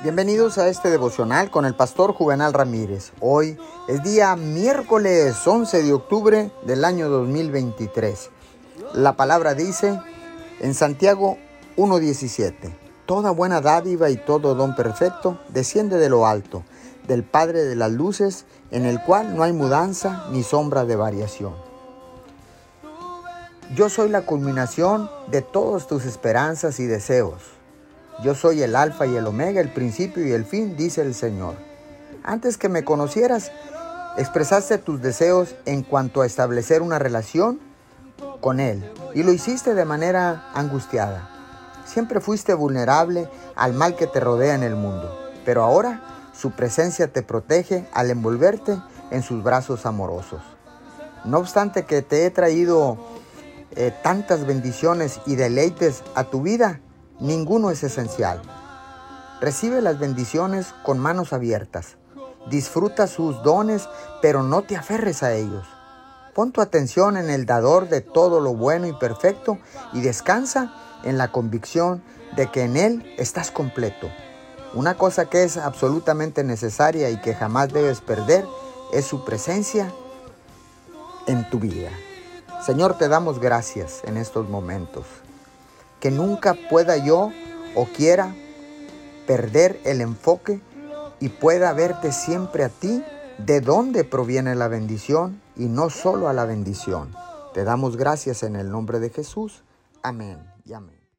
Bienvenidos a este devocional con el pastor Juvenal Ramírez. Hoy es día miércoles 11 de octubre del año 2023. La palabra dice en Santiago 1.17, Toda buena dádiva y todo don perfecto desciende de lo alto, del Padre de las Luces, en el cual no hay mudanza ni sombra de variación. Yo soy la culminación de todas tus esperanzas y deseos yo soy el alfa y el omega, el principio y el fin, dice el Señor. Antes que me conocieras, expresaste tus deseos en cuanto a establecer una relación con Él y lo hiciste de manera angustiada. Siempre fuiste vulnerable al mal que te rodea en el mundo, pero ahora su presencia te protege al envolverte en sus brazos amorosos. No obstante que te he traído eh, tantas bendiciones y deleites a tu vida, Ninguno es esencial. Recibe las bendiciones con manos abiertas. Disfruta sus dones, pero no te aferres a ellos. Pon tu atención en el dador de todo lo bueno y perfecto y descansa en la convicción de que en Él estás completo. Una cosa que es absolutamente necesaria y que jamás debes perder es su presencia en tu vida. Señor, te damos gracias en estos momentos que nunca pueda yo o quiera perder el enfoque y pueda verte siempre a ti, de dónde proviene la bendición y no solo a la bendición. Te damos gracias en el nombre de Jesús. Amén y amén.